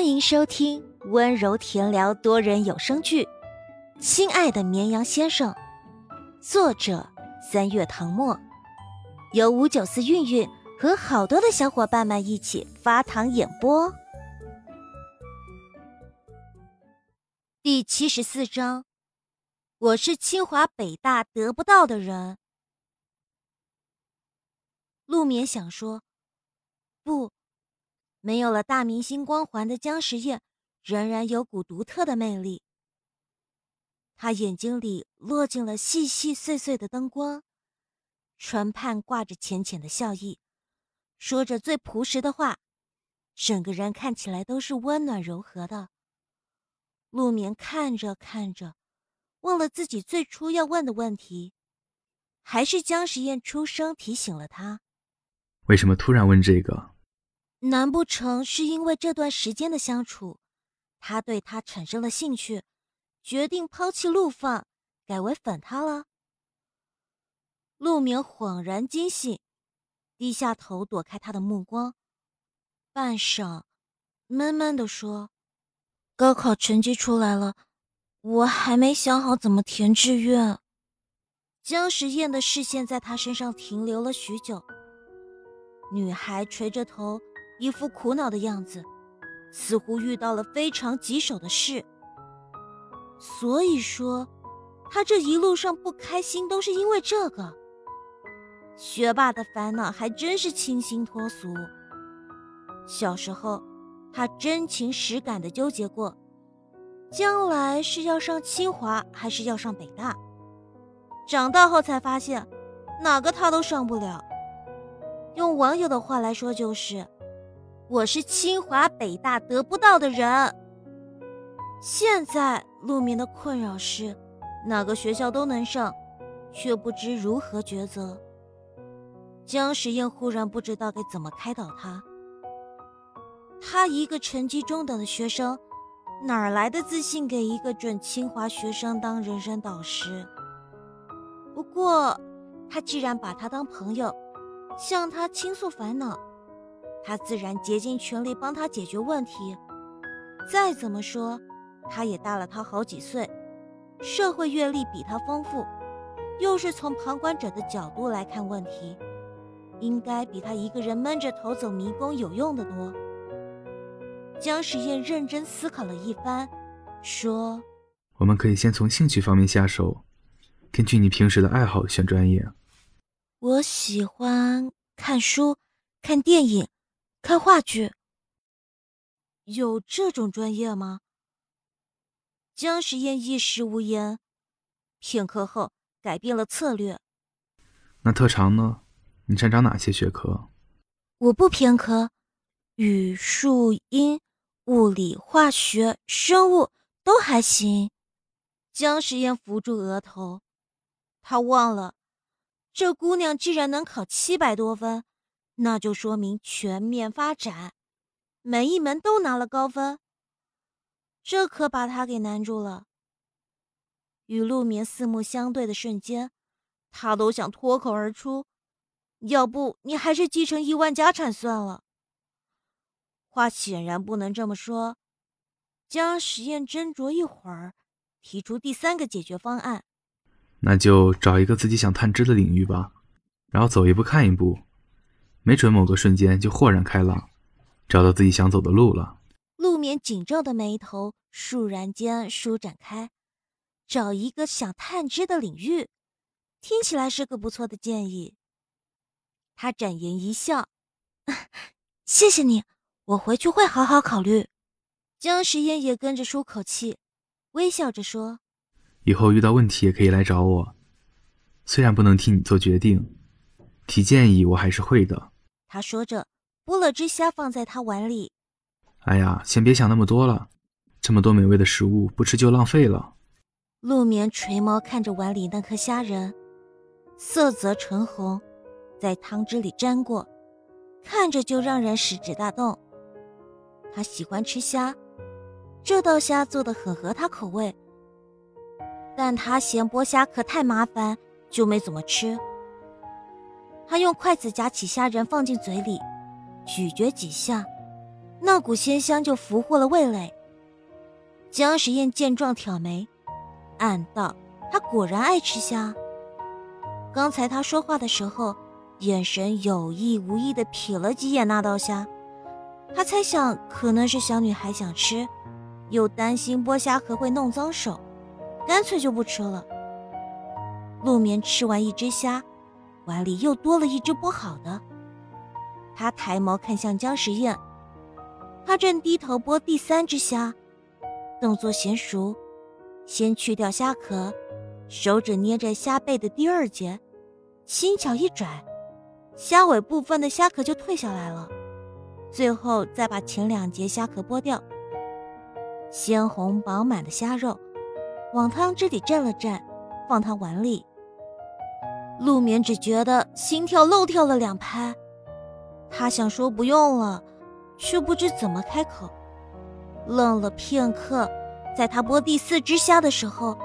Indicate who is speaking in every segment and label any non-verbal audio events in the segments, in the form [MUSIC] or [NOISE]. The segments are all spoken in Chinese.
Speaker 1: 欢迎收听温柔甜聊多人有声剧《亲爱的绵羊先生》，作者三月唐末，由五九四韵韵和好多的小伙伴们一起发糖演播。第七十四章，我是清华北大得不到的人。陆眠想说，不。没有了大明星光环的姜时宴，仍然有股独特的魅力。他眼睛里落进了细细碎碎的灯光，唇畔挂着浅浅的笑意，说着最朴实的话，整个人看起来都是温暖柔和的。陆眠看着看着，忘了自己最初要问的问题，还是姜时宴出声提醒了他：
Speaker 2: 为什么突然问这个？
Speaker 1: 难不成是因为这段时间的相处，他对他产生了兴趣，决定抛弃陆放，改为粉他了？陆明恍然惊醒，低下头躲开他的目光，半晌，闷闷地说：“高考成绩出来了，我还没想好怎么填志愿。”姜时宴的视线在他身上停留了许久，女孩垂着头。一副苦恼的样子，似乎遇到了非常棘手的事。所以说，他这一路上不开心都是因为这个。学霸的烦恼还真是清新脱俗。小时候，他真情实感的纠结过，将来是要上清华还是要上北大。长大后才发现，哪个他都上不了。用网友的话来说，就是。我是清华北大得不到的人。现在陆明的困扰是，哪个学校都能上，却不知如何抉择。姜时宴忽然不知道该怎么开导他。他一个成绩中等的学生，哪来的自信给一个准清华学生当人生导师？不过，他既然把他当朋友，向他倾诉烦恼。他自然竭尽全力帮他解决问题。再怎么说，他也大了他好几岁，社会阅历比他丰富，又是从旁观者的角度来看问题，应该比他一个人闷着头走迷宫有用的多。姜时宴认真思考了一番，说：“
Speaker 2: 我们可以先从兴趣方面下手，根据你平时的爱好选专业。”
Speaker 1: 我喜欢看书，看电影。看话剧，有这种专业吗？姜时宴一时无言，片刻后改变了策略。
Speaker 2: 那特长呢？你擅长哪些学科？
Speaker 1: 我不偏科，语数英、物理、化学、生物都还行。姜时宴扶住额头，他忘了，这姑娘居然能考七百多分。那就说明全面发展，每一门都拿了高分，这可把他给难住了。与陆眠四目相对的瞬间，他都想脱口而出：“要不你还是继承亿万家产算了。”话显然不能这么说。将实验斟酌一会儿，提出第三个解决方案：“
Speaker 2: 那就找一个自己想探知的领域吧，然后走一步看一步。”没准某个瞬间就豁然开朗，找到自己想走的路了。
Speaker 1: 陆眠紧皱的眉头倏然间舒展开，找一个想探知的领域，听起来是个不错的建议。他展颜一笑：“ [LAUGHS] 谢谢你，我回去会好好考虑。”姜时烟也跟着舒口气，微笑着说：“
Speaker 2: 以后遇到问题也可以来找我，虽然不能替你做决定，提建议我还是会的。”
Speaker 1: 他说着，剥了只虾放在他碗里。
Speaker 2: 哎呀，先别想那么多了，这么多美味的食物不吃就浪费了。
Speaker 1: 陆眠垂眸看着碗里那颗虾仁，色泽橙红，在汤汁里沾过，看着就让人食指大动。他喜欢吃虾，这道虾做的很合他口味，但他嫌剥虾壳太麻烦，就没怎么吃。他用筷子夹起虾仁放进嘴里，咀嚼几下，那股鲜香就俘获了味蕾。姜时宴见状挑眉，暗道他果然爱吃虾。刚才他说话的时候，眼神有意无意的瞥了几眼那道虾，他猜想可能是小女孩想吃，又担心剥虾壳会弄脏手，干脆就不吃了。陆眠吃完一只虾，碗里又多了一只剥好的。他抬眸看向姜时宴，他正低头剥第三只虾，动作娴熟，先去掉虾壳。手指捏着虾背的第二节，轻巧一拽，虾尾部分的虾壳就退下来了。最后再把前两节虾壳剥掉。鲜红饱满的虾肉，往汤汁里蘸了蘸，放他碗里。陆眠只觉得心跳漏跳了两拍，他想说不用了，却不知怎么开口。愣了片刻，在他剥第四只虾的时候。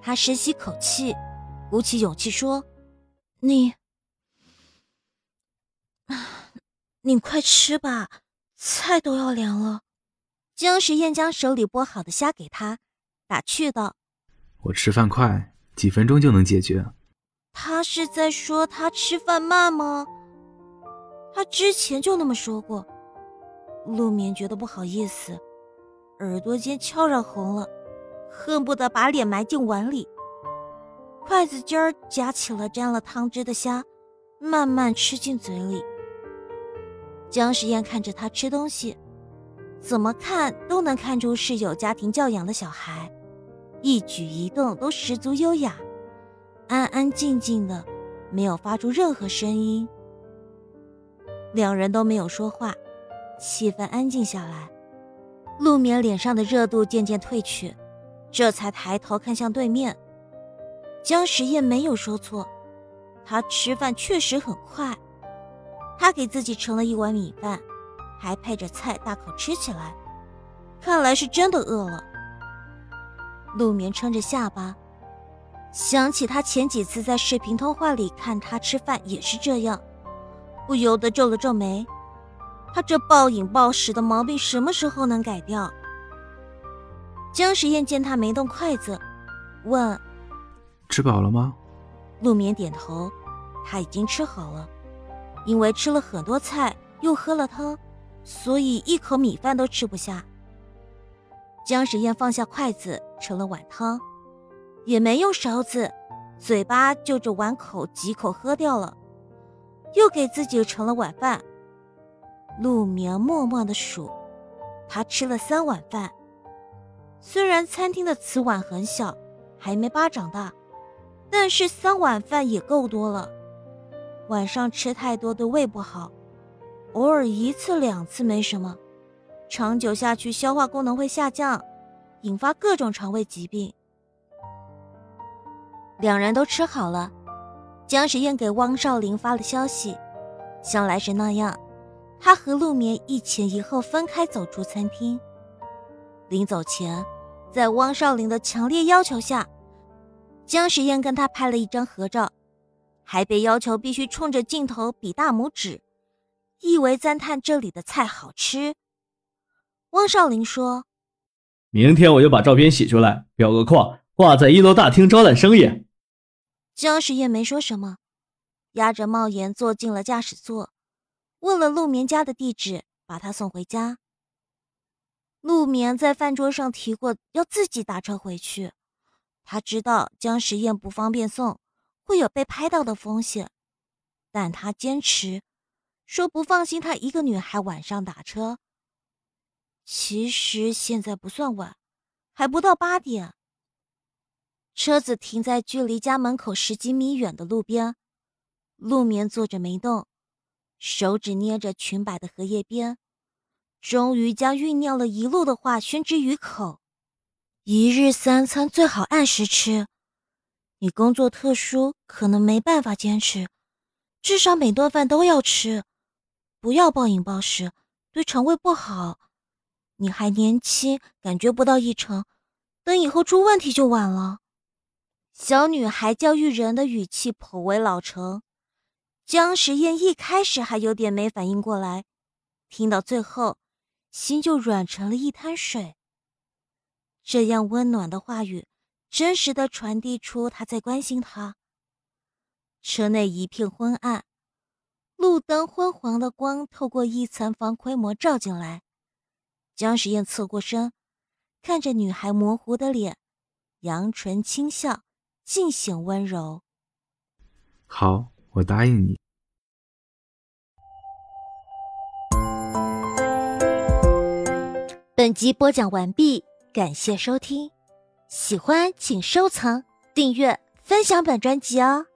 Speaker 1: 他深吸口气，鼓起勇气说：“你，[SIGHS] 你快吃吧，菜都要凉了。”姜时宴将手里剥好的虾给他，打趣道：“
Speaker 2: 我吃饭快，几分钟就能解决。”
Speaker 1: 他是在说他吃饭慢吗？他之前就那么说过。陆眠觉得不好意思，耳朵尖悄然红了。恨不得把脸埋进碗里，筷子尖儿夹起了沾了汤汁的虾，慢慢吃进嘴里。姜时宴看着他吃东西，怎么看都能看出是有家庭教养的小孩，一举一动都十足优雅，安安静静的，没有发出任何声音。两人都没有说话，气氛安静下来。陆眠脸上的热度渐渐褪去。这才抬头看向对面，姜时宴没有说错，他吃饭确实很快。他给自己盛了一碗米饭，还配着菜，大口吃起来，看来是真的饿了。陆眠撑着下巴，想起他前几次在视频通话里看他吃饭也是这样，不由得皱了皱眉。他这暴饮暴食的毛病什么时候能改掉？姜时宴见他没动筷子，问：“
Speaker 2: 吃饱了吗？”
Speaker 1: 陆眠点头，他已经吃好了，因为吃了很多菜又喝了汤，所以一口米饭都吃不下。姜时宴放下筷子，盛了碗汤，也没用勺子，嘴巴就着碗口几口喝掉了，又给自己盛了碗饭。陆眠默默的数，他吃了三碗饭。虽然餐厅的瓷碗很小，还没巴掌大，但是三碗饭也够多了。晚上吃太多对胃不好，偶尔一次两次没什么，长久下去消化功能会下降，引发各种肠胃疾病。两人都吃好了，姜时宴给汪少林发了消息，像来时那样，他和陆眠一前一后分开走出餐厅。临走前，在汪少林的强烈要求下，姜时宴跟他拍了一张合照，还被要求必须冲着镜头比大拇指，意为赞叹这里的菜好吃。汪少林说：“
Speaker 3: 明天我就把照片洗出来，裱个框，挂在一楼大厅招揽生意。”
Speaker 1: 姜时宴没说什么，压着帽檐坐进了驾驶座，问了陆眠家的地址，把他送回家。陆眠在饭桌上提过要自己打车回去，他知道姜时宴不方便送，会有被拍到的风险，但他坚持说不放心他一个女孩晚上打车。其实现在不算晚，还不到八点。车子停在距离家门口十几米远的路边，陆眠坐着没动，手指捏着裙摆的荷叶边。终于将酝酿了一路的话宣之于口：一日三餐最好按时吃。你工作特殊，可能没办法坚持，至少每顿饭都要吃，不要暴饮暴食，对肠胃不好。你还年轻，感觉不到异常，等以后出问题就晚了。小女孩教育人的语气颇为老成，姜时宴一开始还有点没反应过来，听到最后。心就软成了一滩水。这样温暖的话语，真实的传递出他在关心他。车内一片昏暗，路灯昏黄的光透过一层防窥膜照进来。江时宴侧过身，看着女孩模糊的脸，扬唇轻笑，尽显温柔。
Speaker 2: 好，我答应你。
Speaker 1: 本集播讲完毕，感谢收听，喜欢请收藏、订阅、分享本专辑哦。